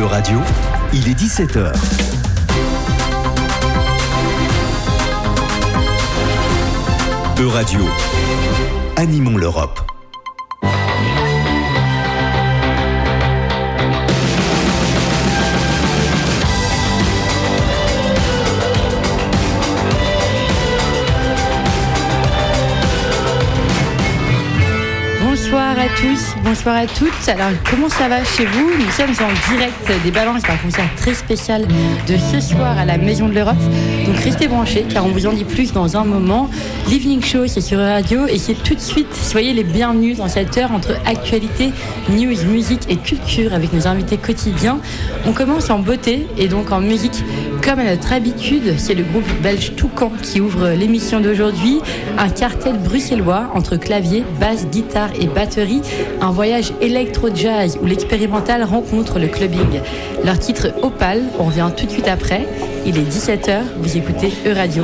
E-Radio, il est 17h. E-Radio, animons l'Europe. À tous, bonsoir à toutes. Alors, comment ça va chez vous? Nous sommes en direct des balances d'un concert très spécial de ce soir à la Maison de l'Europe. Donc, restez branchés car on vous en dit plus dans un moment. L'Evening Show, c'est sur radio et c'est tout de suite. Soyez les bienvenus dans cette heure entre actualité, news, musique et culture avec nos invités quotidiens. On commence en beauté et donc en musique. Comme à notre habitude, c'est le groupe belge Toucan qui ouvre l'émission d'aujourd'hui. Un cartel bruxellois entre clavier, basse, guitare et batterie. Un voyage électro-jazz où l'expérimental rencontre le clubbing. Leur titre Opal, on revient tout de suite après. Il est 17h, vous écoutez E-Radio.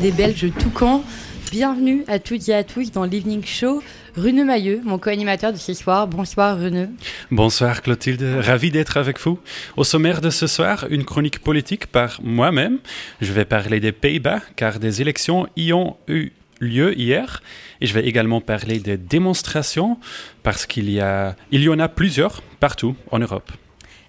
Des Belges Toucan. Bienvenue à toutes et à tous dans l'Evening Show. Rune Mailleux, mon co-animateur de ce soir. Bonsoir Rune. Bonsoir Clotilde, ravi d'être avec vous. Au sommaire de ce soir, une chronique politique par moi-même. Je vais parler des Pays-Bas car des élections y ont eu lieu hier. Et je vais également parler des démonstrations parce qu'il y, a, y en a plusieurs partout en Europe.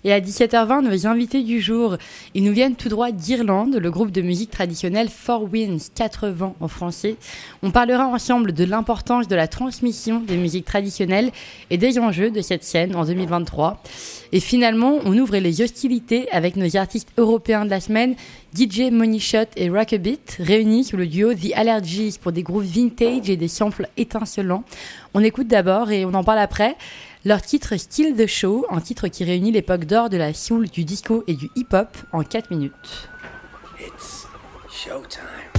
Et à 17h20, nos invités du jour, ils nous viennent tout droit d'Irlande, le groupe de musique traditionnelle Four Winds, 80 en français. On parlera ensemble de l'importance de la transmission des musiques traditionnelles et des enjeux de cette scène en 2023. Et finalement, on ouvre les hostilités avec nos artistes européens de la semaine, DJ Money Shot et Rockabit, réunis sous le duo The Allergies pour des groupes vintage et des samples étincelants. On écoute d'abord et on en parle après. Leur titre Still the Show, un titre qui réunit l'époque d'or de la soul, du disco et du hip-hop en 4 minutes. It's showtime.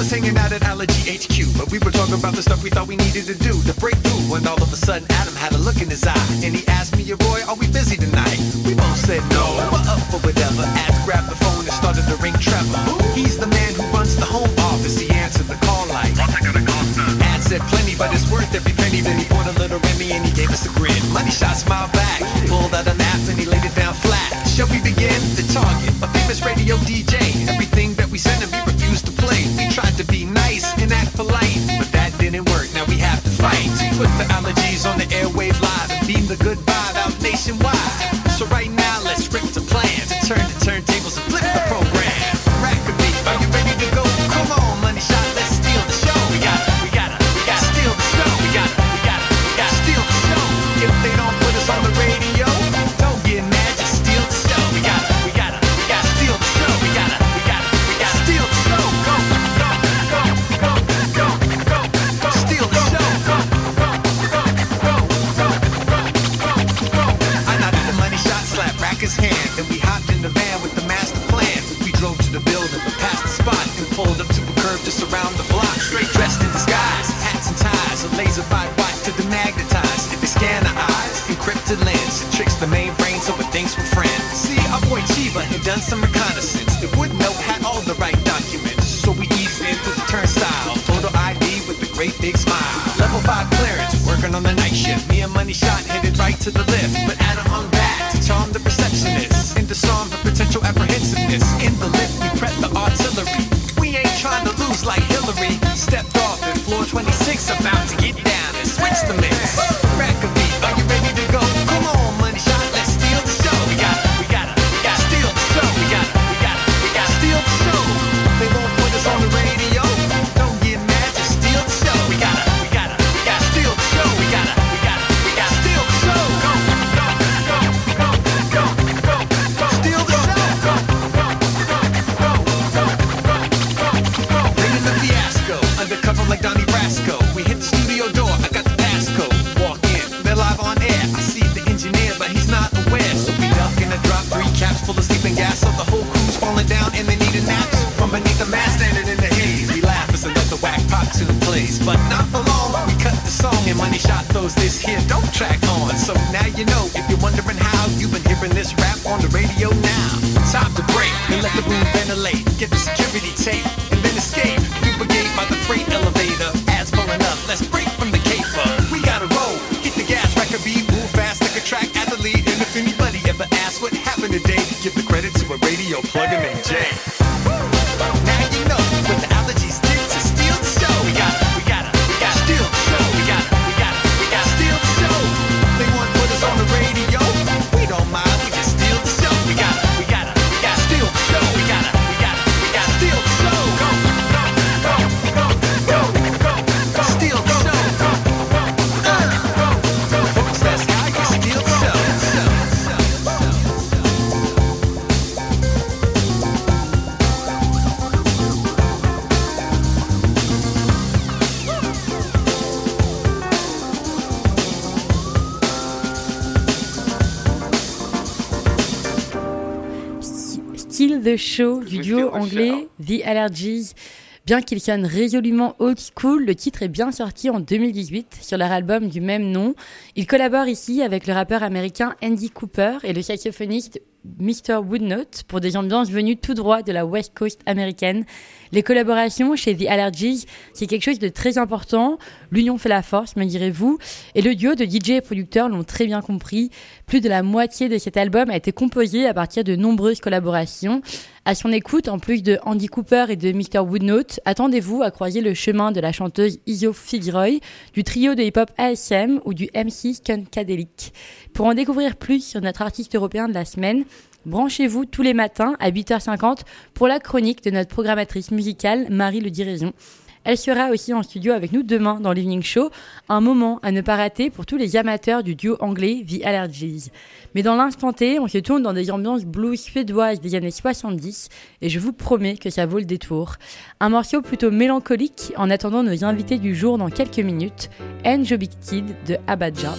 Was hanging out at Allergy HQ, but we were talking about the stuff we thought we needed to do to break through. When all of a sudden Adam had a look in his eye, and he asked me, Roy, are we busy tonight? We both said no, we're up for whatever. Ad grabbed the phone and started to ring Trevor. He's the man who runs the home office. He answered the call like, What's it gonna cost us? Ad said plenty, but it's worth every penny. Then he poured a little Remy and he gave us a grin. Money shot smiled back, he pulled out a nap and he laid it down flat. Shall we begin? The target, a famous radio DJ. Everything that we sent him, he polite, but that didn't work. Now we have to fight. Put the allergies on the airwave live and beam the good vibe out nationwide. So right now, let's rip the plan radio plug and Jay. The Show du duo anglais The Allergies. Bien qu'il sonne résolument old school, le titre est bien sorti en 2018 sur leur album du même nom. Il collabore ici avec le rappeur américain Andy Cooper et le saxophoniste Mr. Woodnote pour des ambiances venues tout droit de la West Coast américaine. Les collaborations chez The Allergies, c'est quelque chose de très important. L'union fait la force, me direz-vous. Et le duo de DJ et producteurs l'ont très bien compris. Plus de la moitié de cet album a été composé à partir de nombreuses collaborations. À son écoute, en plus de Andy Cooper et de Mr. Woodnote, attendez-vous à croiser le chemin de la chanteuse Isio Fitzroy, du trio de hip-hop ASM ou du MC Skunkadelic. Pour en découvrir plus sur notre artiste européen de la semaine, branchez-vous tous les matins à 8h50 pour la chronique de notre programmatrice musicale Marie Le Diraison. Elle sera aussi en studio avec nous demain dans l'Evening Show, un moment à ne pas rater pour tous les amateurs du duo anglais The Allergies. Mais dans l'instant T, on se tourne dans des ambiances blues suédoises des années 70 et je vous promets que ça vaut le détour. Un morceau plutôt mélancolique en attendant nos invités du jour dans quelques minutes, Big Kid de Abadja.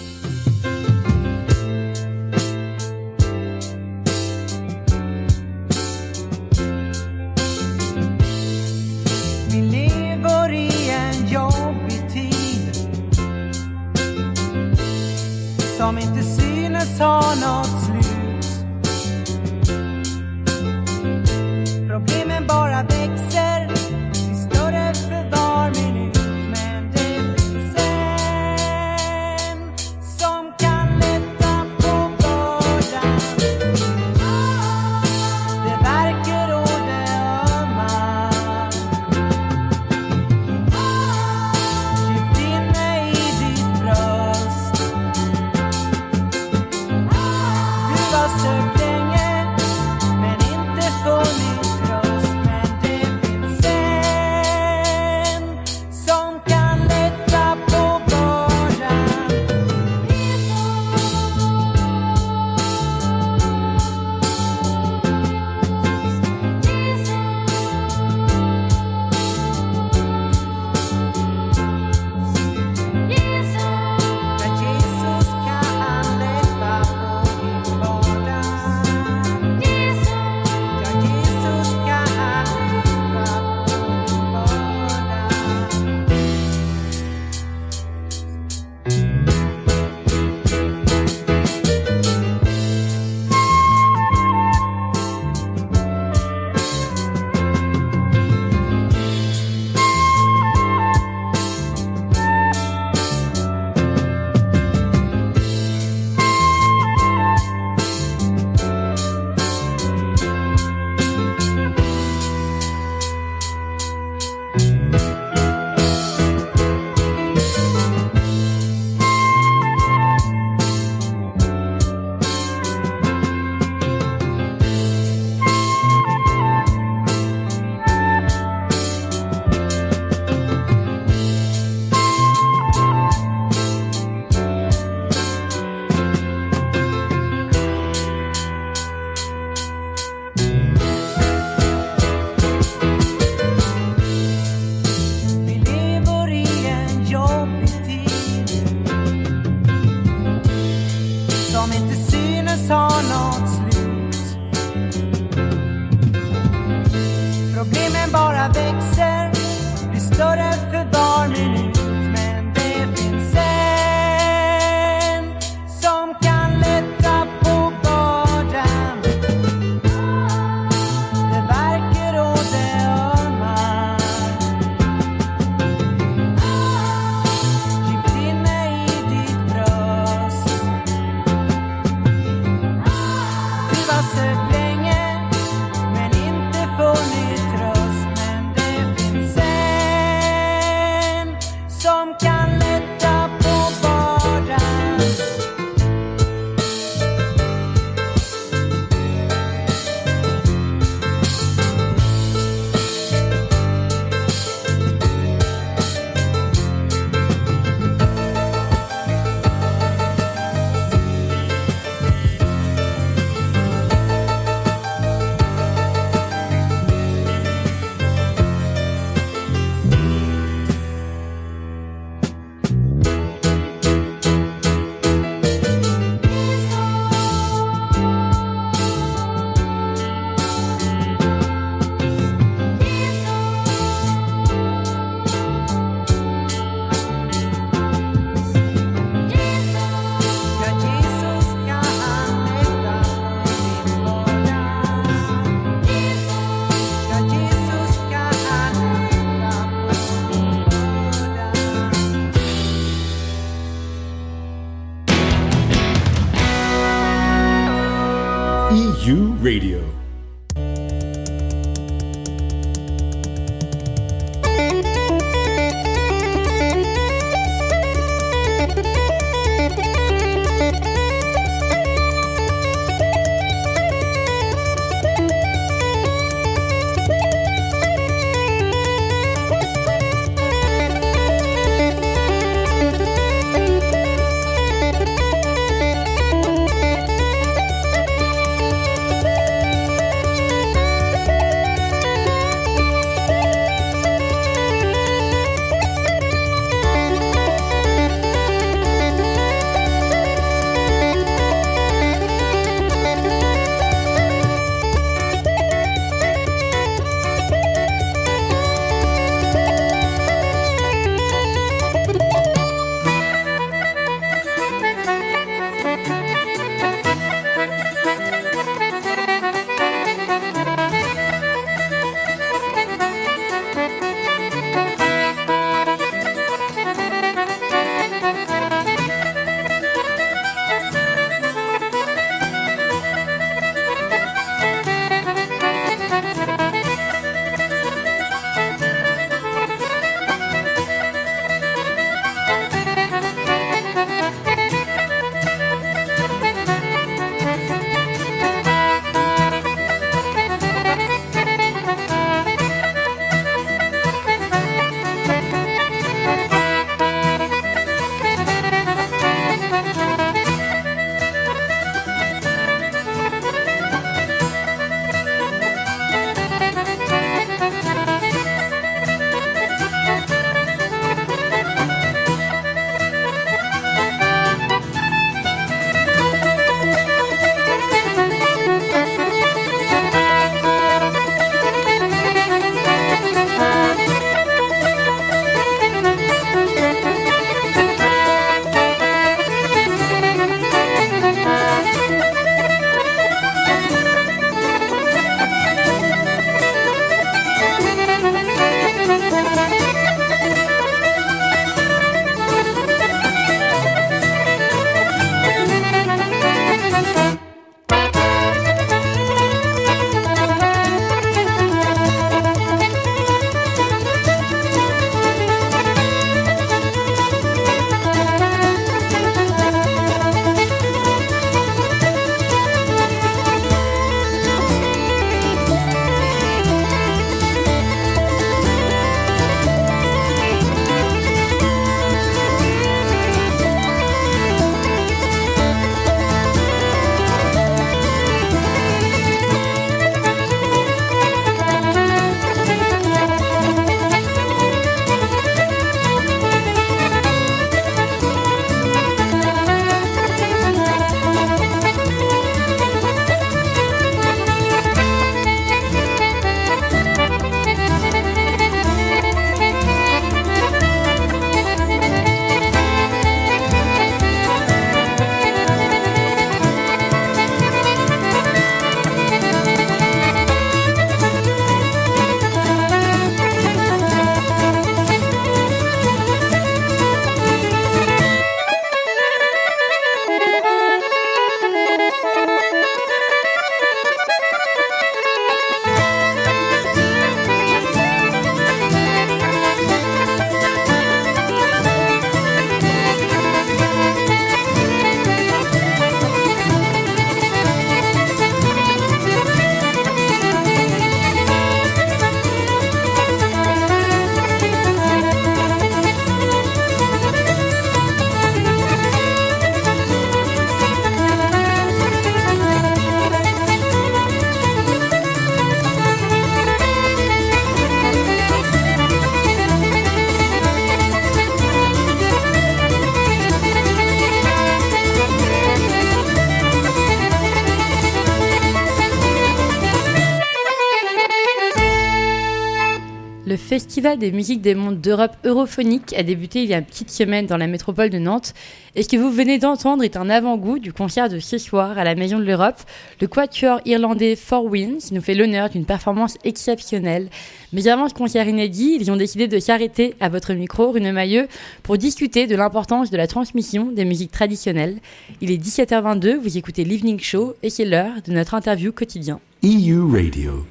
Festival des musiques des mondes d'Europe europhonique a débuté il y a une petite semaine dans la métropole de Nantes. Et ce que vous venez d'entendre est un avant-goût du concert de ce soir à la Maison de l'Europe. Le quatuor irlandais Four Winds nous fait l'honneur d'une performance exceptionnelle. Mais avant ce concert inédit, ils ont décidé de s'arrêter à votre micro, Rune Mailleux, pour discuter de l'importance de la transmission des musiques traditionnelles. Il est 17h22, vous écoutez l'Evening Show et c'est l'heure de notre interview quotidien. EU Radio.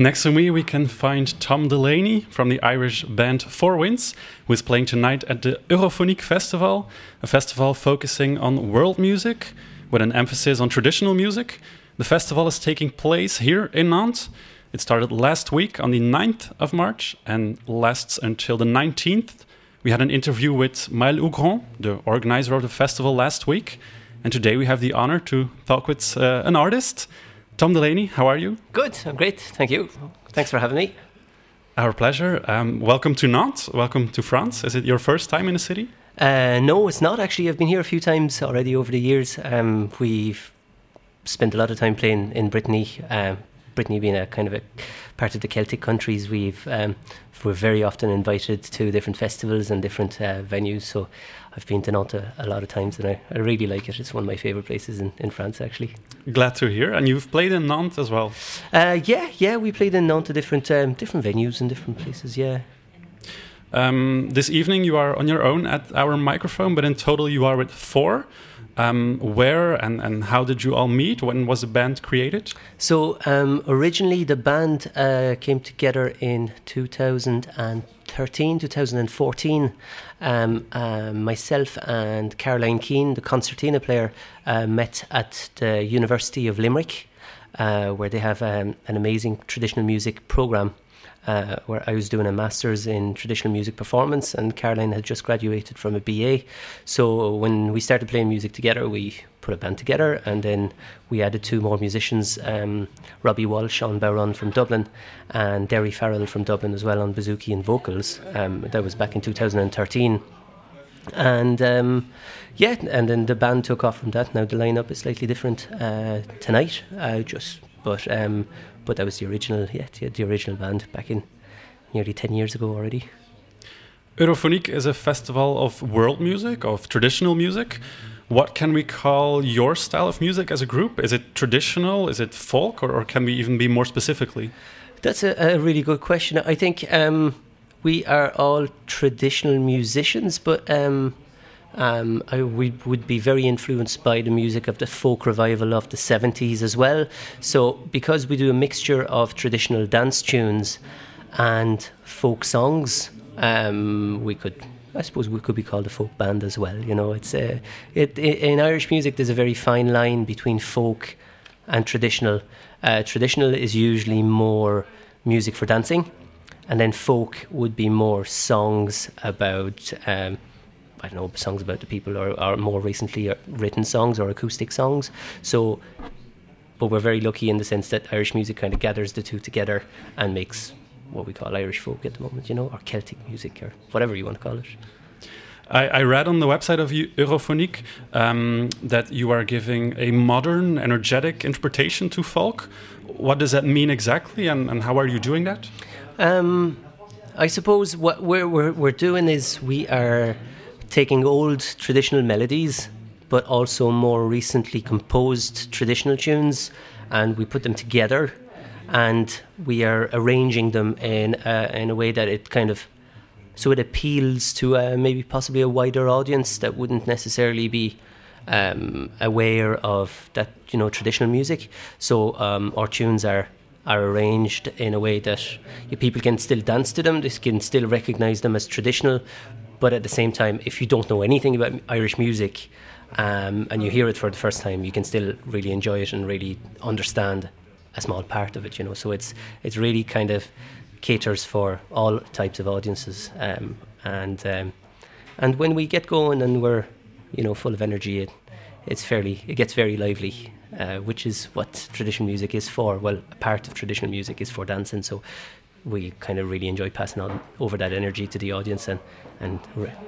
Next to me, we can find Tom Delaney from the Irish band Four Winds, who is playing tonight at the Europhonique Festival, a festival focusing on world music with an emphasis on traditional music. The festival is taking place here in Nantes. It started last week on the 9th of March and lasts until the 19th. We had an interview with Maël Hougrand, the organizer of the festival, last week. And today we have the honor to talk with uh, an artist. Tom Delaney, how are you? Good, I'm great. Thank you. Thanks for having me. Our pleasure. Um, welcome to Nantes. Welcome to France. Is it your first time in the city? Uh, no, it's not actually. I've been here a few times already over the years. Um, we've spent a lot of time playing in Brittany. Um, Brittany being a kind of a part of the Celtic countries, we've um, we're very often invited to different festivals and different uh, venues. So I've been to Nantes a, lot of times, and I, I really like it. It's one of my favorite places in, in France, actually. Glad to hear. And you've played in Nantes as well. Uh, yeah, yeah, we played in Nantes, different um, different venues and different places. Yeah. Um, this evening you are on your own at our microphone, but in total you are with four. Um, where and, and how did you all meet? When was the band created? So um, originally the band uh, came together in 2013, 2014. Um, uh, myself and Caroline Keane, the concertina player, uh, met at the University of Limerick, uh, where they have um, an amazing traditional music program. Uh, where I was doing a master's in traditional music performance, and Caroline had just graduated from a BA. So when we started playing music together, we put a band together, and then we added two more musicians um, Robbie Walsh on bodhrán from Dublin, and Derry Farrell from Dublin as well on bouzouki and vocals. Um, that was back in 2013. And um, yeah, and then the band took off from that. Now the lineup is slightly different uh, tonight, uh, just but um, but that was the original, yeah, the, the original band back in nearly 10 years ago already. Europhonique is a festival of world music, of traditional music. What can we call your style of music as a group? Is it traditional? Is it folk? Or, or can we even be more specifically? That's a, a really good question. I think um, we are all traditional musicians, but um, um, I, we would be very influenced by the music of the folk revival of the 70s as well. So, because we do a mixture of traditional dance tunes and folk songs, um, we could. I suppose we could be called a folk band as well. You know, it's uh, it, in Irish music. There's a very fine line between folk and traditional. Uh, traditional is usually more music for dancing, and then folk would be more songs about um, I don't know songs about the people or, or more recently uh, written songs or acoustic songs. So, but we're very lucky in the sense that Irish music kind of gathers the two together and makes what we call Irish folk at the moment, you know, or Celtic music or whatever you want to call it. I, I read on the website of Europhonique um, that you are giving a modern, energetic interpretation to folk. What does that mean exactly, and, and how are you doing that? Um, I suppose what we're, we're, we're doing is we are taking old traditional melodies, but also more recently composed traditional tunes, and we put them together, and we are arranging them in a, in a way that it kind of so it appeals to uh, maybe possibly a wider audience that wouldn't necessarily be um, aware of that you know traditional music. So um, our tunes are are arranged in a way that people can still dance to them. They can still recognise them as traditional, but at the same time, if you don't know anything about Irish music um, and you hear it for the first time, you can still really enjoy it and really understand a small part of it. You know, so it's it's really kind of caters for all types of audiences, um, and um, and when we get going and we're you know full of energy, it, it's fairly it gets very lively. Uh, which is what traditional music is for. Well, a part of traditional music is for dancing, so we kind of really enjoy passing on over that energy to the audience and and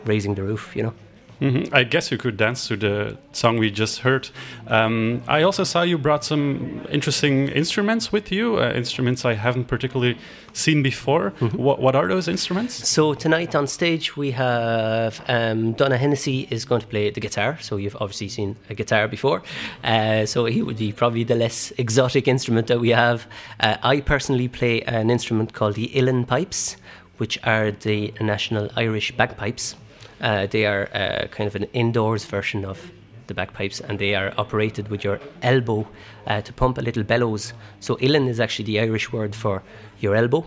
raising the roof, you know. Mhm. I guess you could dance to the song we just heard. Um, I also saw you brought some interesting instruments with you, uh, instruments I haven't particularly seen before. What, what are those instruments? So tonight on stage we have um, Donna Hennessy is going to play the guitar. So you've obviously seen a guitar before. Uh, so he would be probably the less exotic instrument that we have. Uh, I personally play an instrument called the Uilleann pipes, which are the national Irish bagpipes. Uh, they are uh, kind of an indoors version of the bagpipes, and they are operated with your elbow uh, to pump a little bellows. So Uilleann is actually the Irish word for your elbow.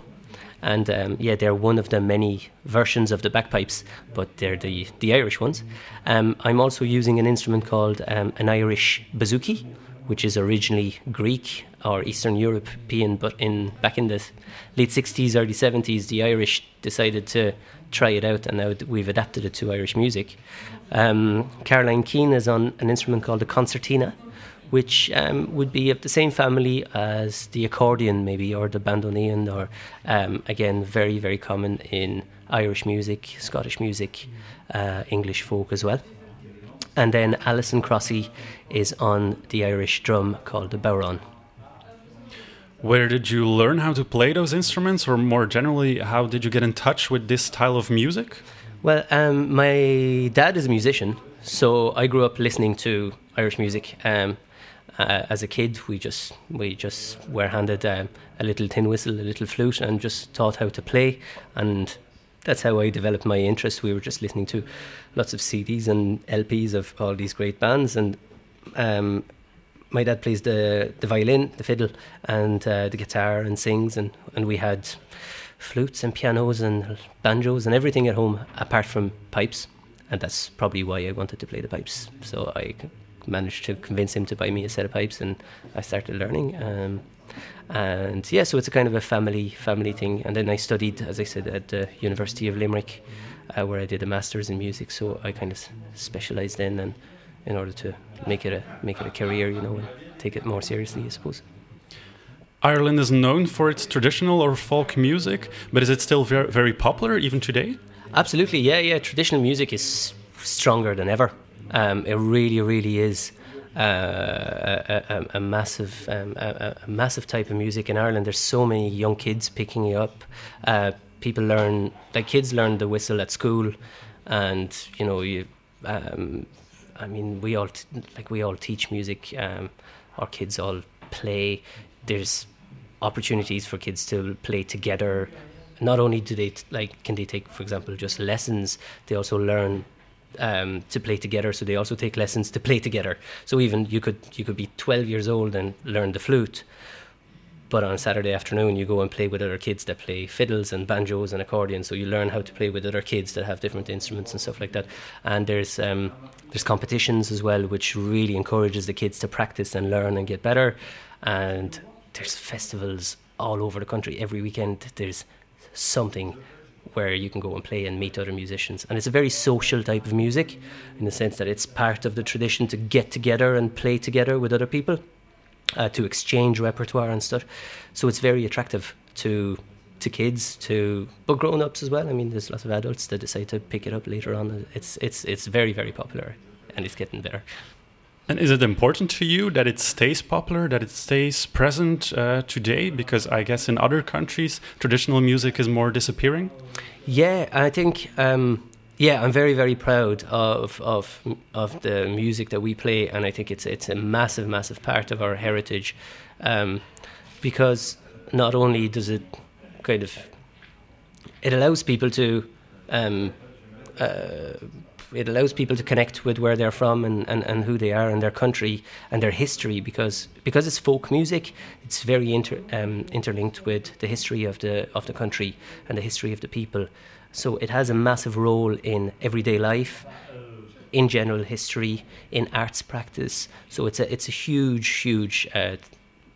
And um, yeah, they're one of the many versions of the bagpipes, but they're the, the Irish ones. Um, I'm also using an instrument called um, an Irish bouzouki, which is originally Greek or Eastern European, but in back in the late 60s, early 70s, the Irish decided to try it out, and now we've adapted it to Irish music. Um, Caroline Keane is on an instrument called the concertina, which um, would be of the same family as the accordion, maybe, or the bandoneon, or um, again, very, very common in Irish music, Scottish music, uh, English folk as well. And then Alison Crossy is on the Irish drum called the bodhrán. Where did you learn how to play those instruments, or more generally, how did you get in touch with this style of music? Well, um, my dad is a musician, so I grew up listening to Irish music. Um, uh, as a kid, we just we just were handed um, a little tin whistle, a little flute, and just taught how to play. And that's how I developed my interest. We were just listening to lots of CDs and LPs of all these great bands, and um, my dad plays the the violin, the fiddle, and uh, the guitar, and sings, and and we had flutes and pianos and banjos and everything at home apart from pipes, and that's probably why I wanted to play the pipes. So I managed to convince him to buy me a set of pipes, and I started learning. Um, and yeah, so it's a kind of a family family thing. And then I studied, as I said, at the University of Limerick, uh, where I did a masters in music. So I kind of specialised in, and in order to make it a make it a career, you know, and take it more seriously, I suppose. Ireland is known for its traditional or folk music, but is it still very, very popular even today? Absolutely, yeah, yeah. Traditional music is stronger than ever. Um, it really, really is uh, a, a, a massive, um, a, a massive type of music in Ireland. There's so many young kids picking it up. Uh, people learn, like kids learn the whistle at school, and you know, you. Um, I mean, we all t- like we all teach music. Um, our kids all play. There's opportunities for kids to play together. Not only do they t- like can they take, for example, just lessons, they also learn um, to play together. So they also take lessons to play together. So even you could you could be 12 years old and learn the flute, but on Saturday afternoon you go and play with other kids that play fiddles and banjos and accordions. So you learn how to play with other kids that have different instruments and stuff like that. And there's um, there's competitions as well, which really encourages the kids to practice and learn and get better. And there's festivals all over the country every weekend. There's something where you can go and play and meet other musicians. And it's a very social type of music in the sense that it's part of the tradition to get together and play together with other people, uh, to exchange repertoire and stuff. So it's very attractive to to kids, to but grown ups as well. I mean, there's lots of adults that decide to pick it up later on. It's it's it's very very popular, and it's getting better. And is it important to you that it stays popular, that it stays present uh, today? Because I guess in other countries, traditional music is more disappearing. Yeah, I think. Um, yeah, I'm very, very proud of of of the music that we play, and I think it's it's a massive, massive part of our heritage, um, because not only does it kind of it allows people to um, uh, it allows people to connect with where they're from and, and, and who they are and their country and their history because because it's folk music it's very inter, um, interlinked with the history of the of the country and the history of the people. So it has a massive role in everyday life in general history in arts practice. So it's a it's a huge huge uh,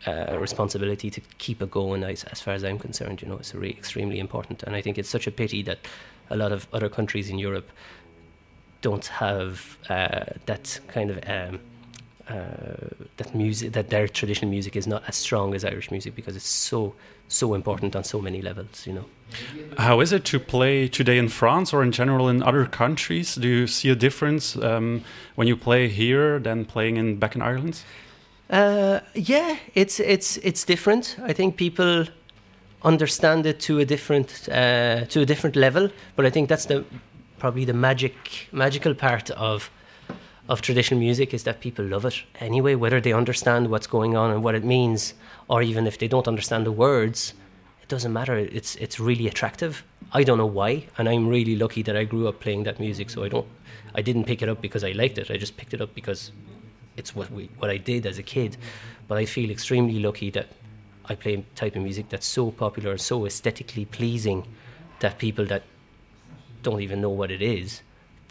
uh, responsibility to keep it going as, as far as I'm concerned you know it's really extremely important and I think it's such a pity that a lot of other countries in Europe don't have uh, that kind of um, uh, that music that their traditional music is not as strong as Irish music because it's so so important on so many levels. You know. How is it to play today in France or in general in other countries? Do you see a difference um, when you play here than playing in back in Ireland? Uh, yeah, it's it's it's different. I think people understand it to a different uh, to a different level, but I think that's the probably the magic magical part of of traditional music is that people love it anyway, whether they understand what's going on and what it means, or even if they don't understand the words, it doesn't matter. It's it's really attractive. I don't know why, and I'm really lucky that I grew up playing that music. So I don't, I didn't pick it up because I liked it. I just picked it up because it's what we what I did as a kid. But I feel extremely lucky that I play a type of music that's so popular and so aesthetically pleasing that people that don't even know what it is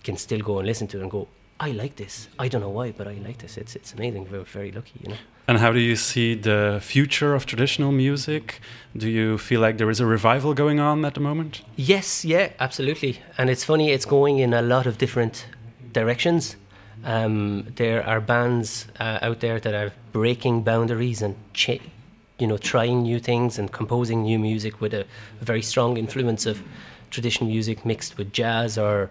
can still go and listen to it and go, I like this. I don't know why, but I like this. It's it's amazing. We're very lucky, you know. And how do you see the future of traditional music? Do you feel like there is a revival going on at the moment? Yes, yeah, absolutely. And it's funny, it's going in a lot of different directions. Um, there are bands uh, out there that are breaking boundaries and you know trying new things and composing new music with a, a very strong influence of traditional music mixed with jazz or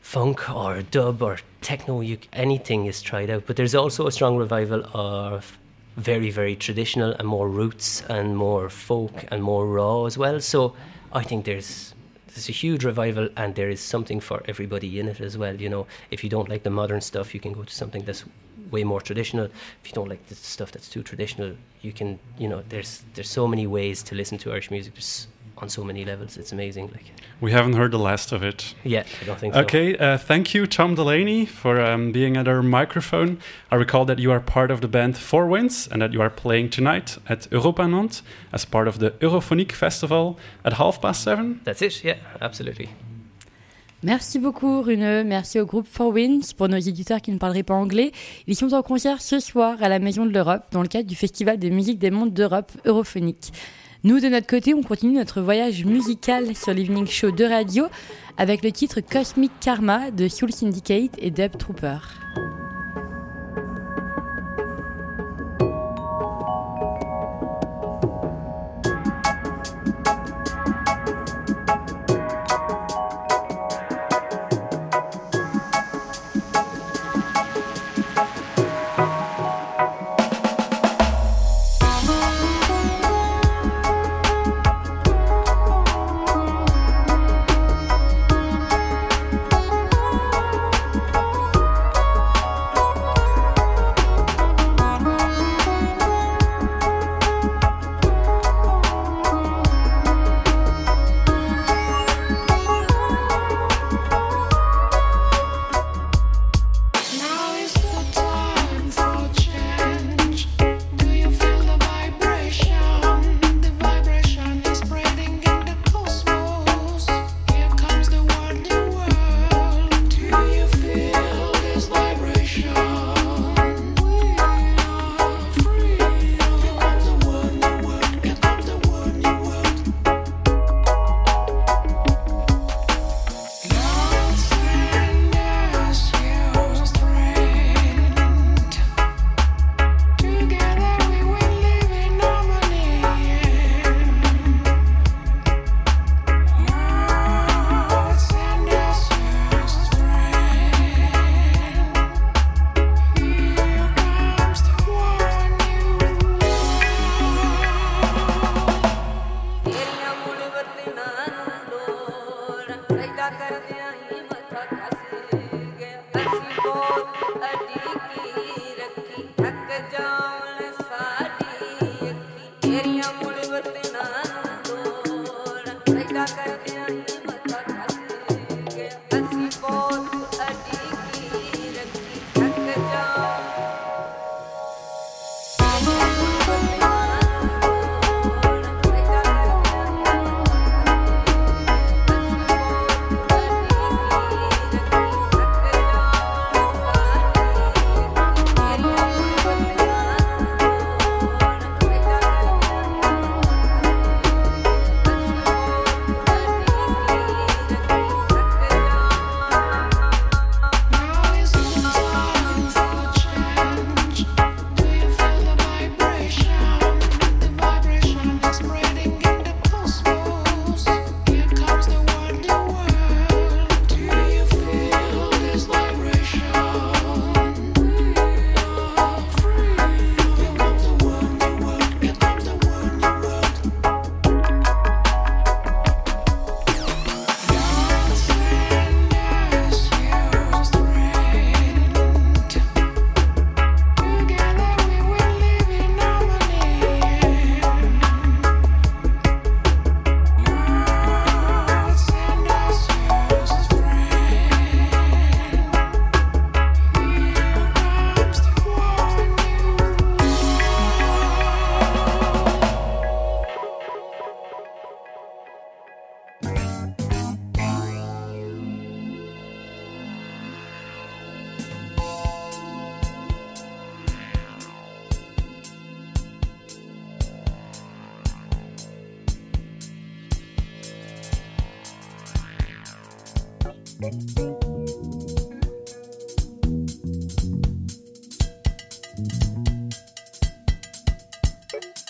funk or dub or techno, you, anything is tried out. But there's also a strong revival of very, very traditional and more roots and more folk and more raw as well. So I think there's there's a huge revival and there is something for everybody in it as well. You know, if you don't like the modern stuff, you can go to something that's way more traditional. If you don't like the stuff that's too traditional, you can, you know, there's there's so many ways to listen to Irish music. There's on so many levels. It's amazing. Like we haven't heard the last of it. Yeah, I don't think so. Okay, uh, thank you, Tom Delaney, for um, being at our microphone. I recall that you are part of the band Four Winds and that you are playing tonight at Europa Nantes as part of the Europhonique Festival at half past seven. That's it. Yeah, absolutely. Merci beaucoup Rune, merci au groupe Four Winds pour nos éditeurs qui ne parleraient pas anglais. Ils sont en concert ce soir à la Maison de l'Europe dans le cadre du Festival de musique des mondes d'Europe Europhonique. Nous, de notre côté, on continue notre voyage musical sur l'Evening Show de radio avec le titre Cosmic Karma de Soul Syndicate et Deb Trooper.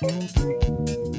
This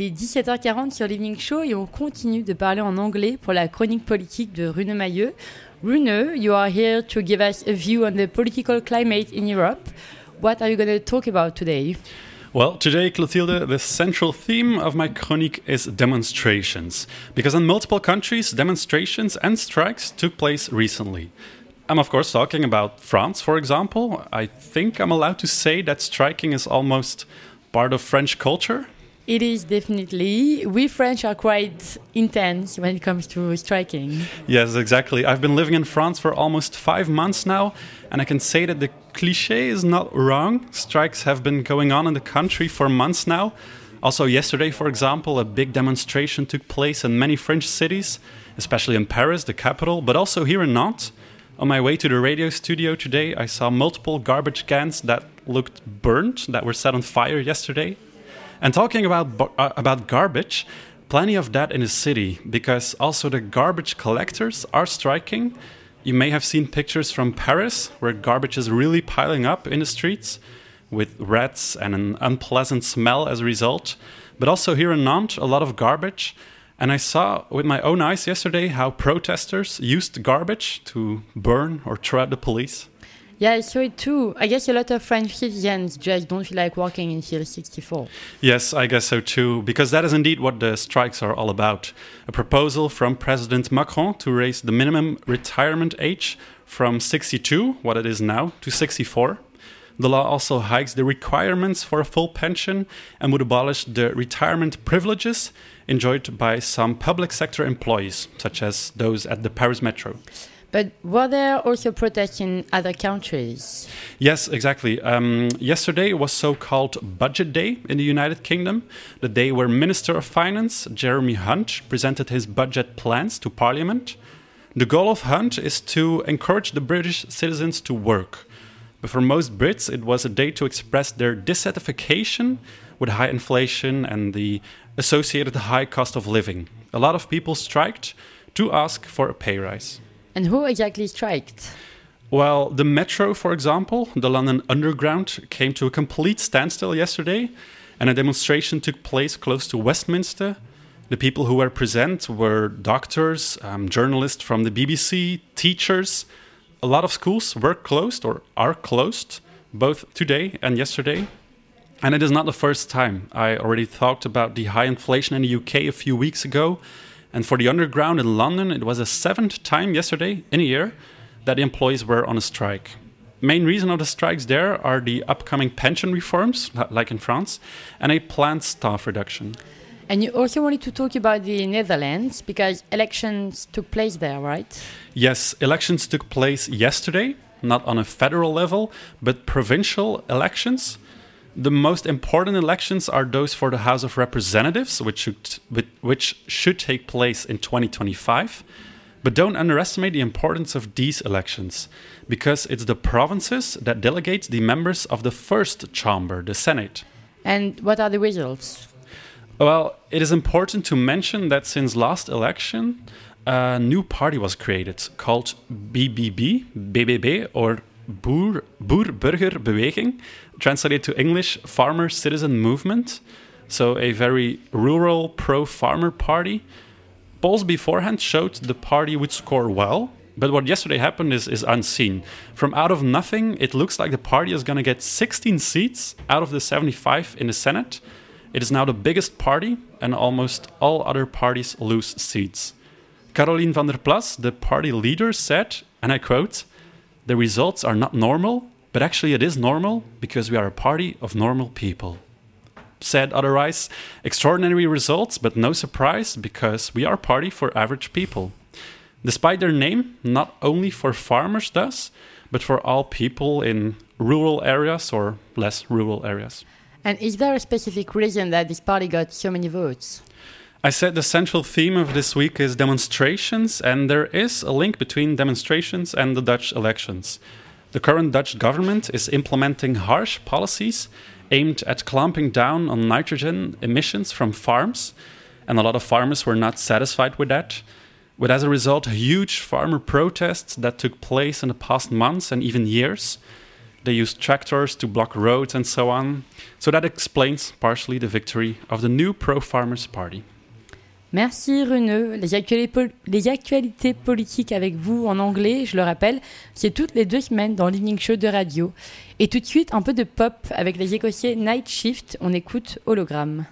Il est 17h40 sur l'Evening Show et on continue de parler en anglais pour la chronique politique de Rune Mailleux. Rune, you are here to give us a view on the political climate in Europe. What are you going to talk about today? Well, today, Clotilde, the central theme of my chronique is demonstrations. Because in multiple countries, demonstrations and strikes took place recently. I'm, of course, talking about France, for example. I think I'm allowed to say that striking is almost part of French culture. It is definitely. We French are quite intense when it comes to striking. Yes, exactly. I've been living in France for almost five months now, and I can say that the cliche is not wrong. Strikes have been going on in the country for months now. Also, yesterday, for example, a big demonstration took place in many French cities, especially in Paris, the capital, but also here in Nantes. On my way to the radio studio today, I saw multiple garbage cans that looked burnt, that were set on fire yesterday. And talking about uh, about garbage, plenty of that in the city because also the garbage collectors are striking. You may have seen pictures from Paris where garbage is really piling up in the streets with rats and an unpleasant smell as a result. But also here in Nantes, a lot of garbage. And I saw with my own eyes yesterday how protesters used garbage to burn or at the police. Yeah, I saw it too. I guess a lot of French citizens just don't feel like working in Hill 64. Yes, I guess so too, because that is indeed what the strikes are all about. A proposal from President Macron to raise the minimum retirement age from 62, what it is now, to 64. The law also hikes the requirements for a full pension and would abolish the retirement privileges enjoyed by some public sector employees, such as those at the Paris Metro. But were there also protests in other countries? Yes, exactly. Um, yesterday was so called Budget Day in the United Kingdom, the day where Minister of Finance Jeremy Hunt presented his budget plans to Parliament. The goal of Hunt is to encourage the British citizens to work. But for most Brits, it was a day to express their dissatisfaction with high inflation and the associated high cost of living. A lot of people striked to ask for a pay rise. And who exactly striked? Well, the metro, for example, the London Underground, came to a complete standstill yesterday, and a demonstration took place close to Westminster. The people who were present were doctors, um, journalists from the BBC, teachers. A lot of schools were closed or are closed, both today and yesterday. And it is not the first time. I already talked about the high inflation in the UK a few weeks ago. And for the underground in London, it was the seventh time yesterday in a year that employees were on a strike. Main reason of the strikes there are the upcoming pension reforms, like in France, and a planned staff reduction. And you also wanted to talk about the Netherlands because elections took place there, right? Yes, elections took place yesterday, not on a federal level, but provincial elections. The most important elections are those for the House of Representatives, which should, which- which should take place in 2025. But don't underestimate the importance of these elections, because it's the provinces that delegate the members of the first chamber, the Senate. And what are the results? Well, it is important to mention that since last election, a new party was created called BBB, BBB, or Boer, Boer-Burger-Beweging, translated to English, Farmer Citizen Movement. So a very rural pro-farmer party. Polls beforehand showed the party would score well, but what yesterday happened is, is unseen. From out of nothing, it looks like the party is going to get 16 seats out of the 75 in the Senate. It is now the biggest party, and almost all other parties lose seats. Caroline van der Plas, the party leader, said, and I quote, The results are not normal, but actually it is normal because we are a party of normal people. Said otherwise, extraordinary results, but no surprise because we are party for average people. Despite their name, not only for farmers, thus, but for all people in rural areas or less rural areas. And is there a specific reason that this party got so many votes? I said the central theme of this week is demonstrations, and there is a link between demonstrations and the Dutch elections. The current Dutch government is implementing harsh policies aimed at clamping down on nitrogen emissions from farms, and a lot of farmers were not satisfied with that. With as a result, huge farmer protests that took place in the past months and even years. They used tractors to block roads and so on. So that explains partially the victory of the new pro farmers party. Merci Runeux. Les actualités, politiques avec vous en anglais, je le rappelle, c'est toutes les deux semaines dans l'Evening Show de radio. Et tout de suite, un peu de pop avec les écossais Night Shift. On écoute Hologramme.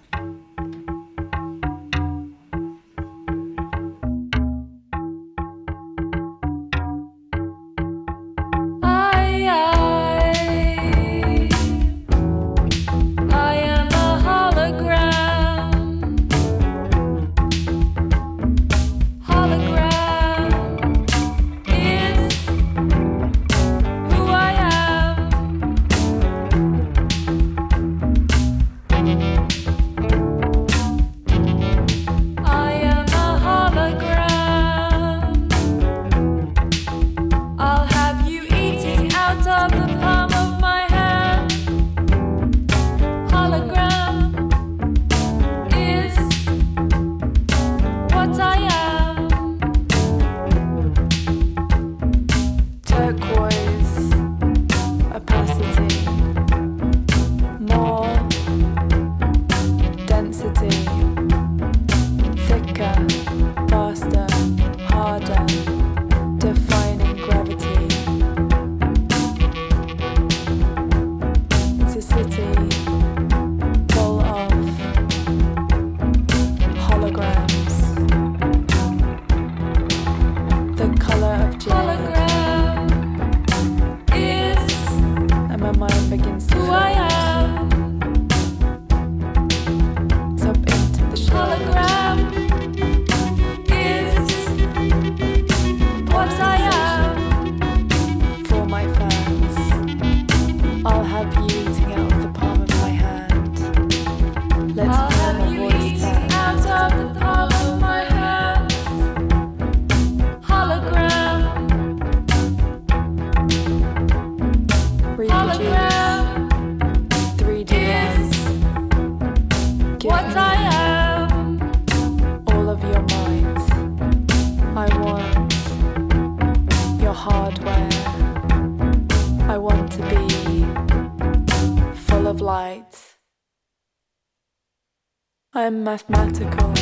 Mathematical.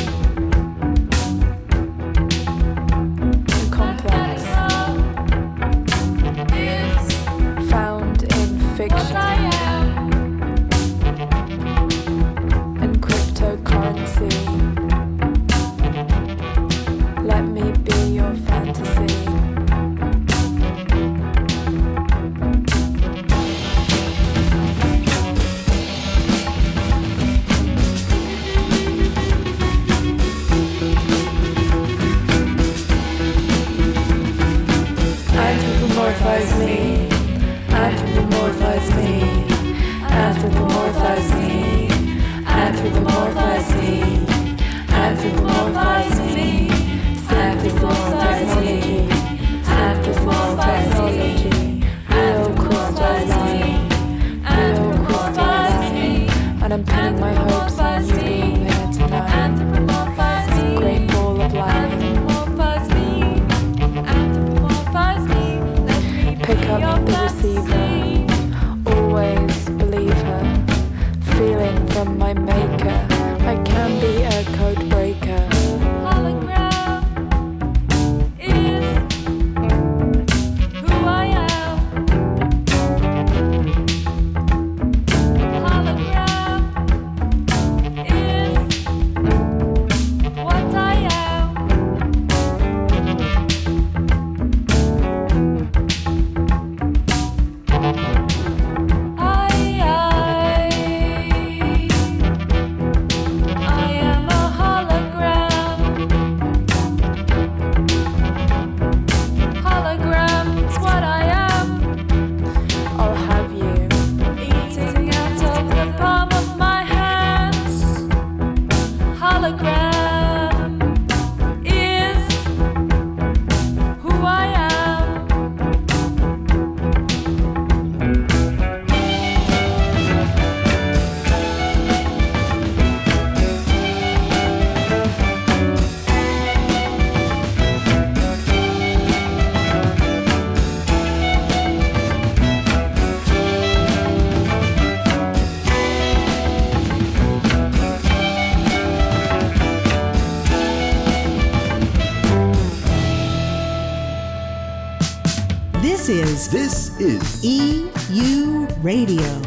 This is EU Radio.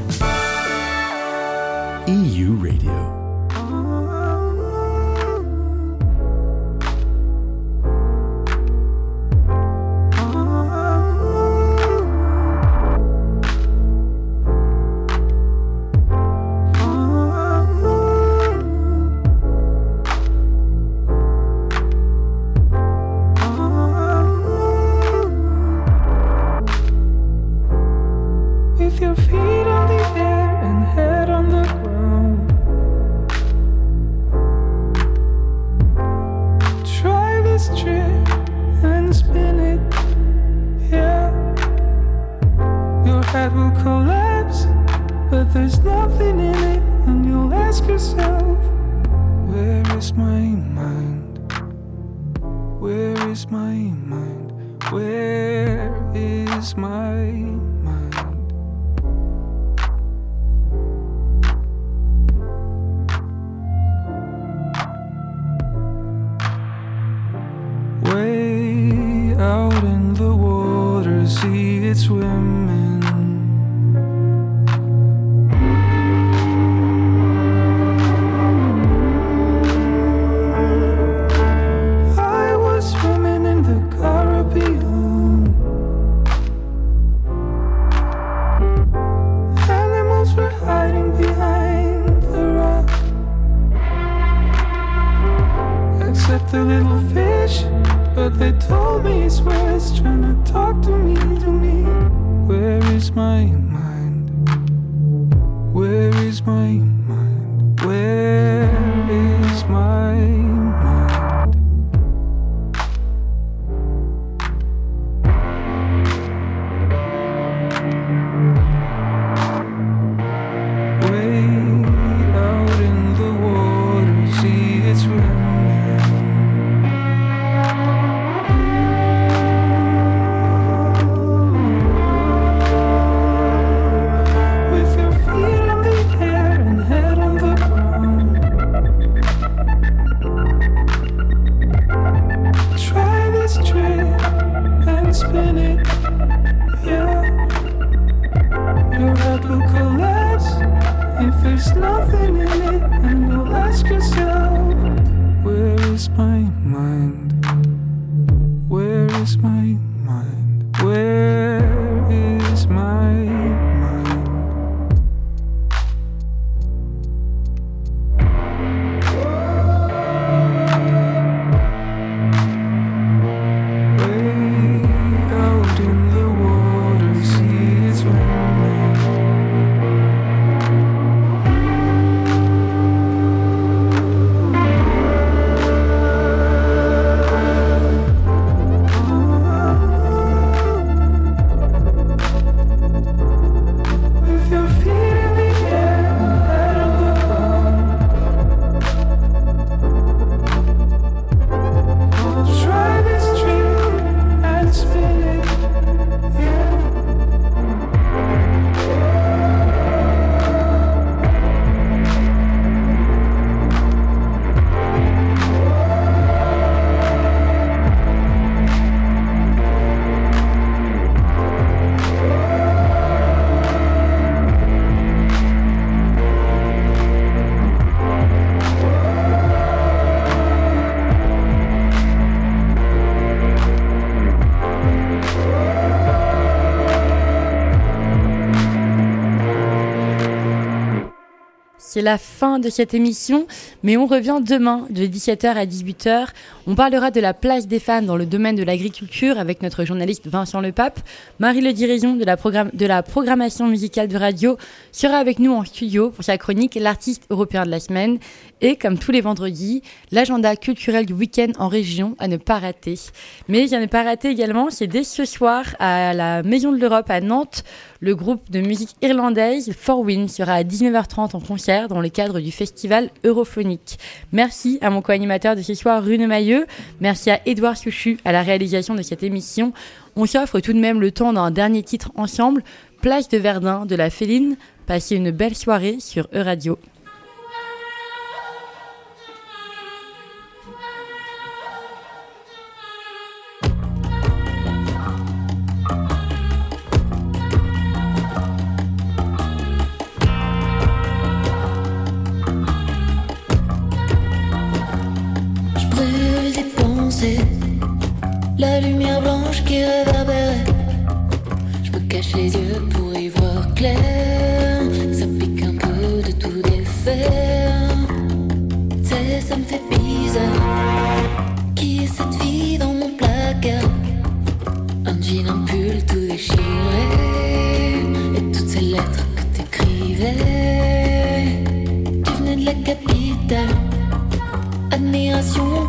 Euradio. My mind? C'est la fin de cette émission, mais on revient demain de 17h à 18h. On parlera de la place des femmes dans le domaine de l'agriculture avec notre journaliste Vincent Lepape. Marie Le Dirigeon de la, de la programmation musicale de radio sera avec nous en studio pour sa chronique L'artiste européen de la semaine. Et comme tous les vendredis, l'agenda culturel du week-end en région à ne pas rater. Mais à ne pas rater également, c'est dès ce soir à la Maison de l'Europe à Nantes. Le groupe de musique irlandaise Four Winds sera à 19h30 en concert dans le cadre du festival Europhonique. Merci à mon co-animateur de ce soir, Rune Mailleux. Merci à Édouard Souchu à la réalisation de cette émission. On s'offre tout de même le temps d'un dernier titre ensemble, Place de Verdun de la Féline. Passez une belle soirée sur Euradio. La lumière blanche qui réverbérait. Je me cache les yeux pour y voir clair. Ça pique un peu de tout défaire. C'est, ça me fait bizarre. Qui est cette fille dans mon placard? Un jean, un pull tout déchiré. Et toutes ces lettres que t'écrivais. Tu venais de la capitale. Admiration,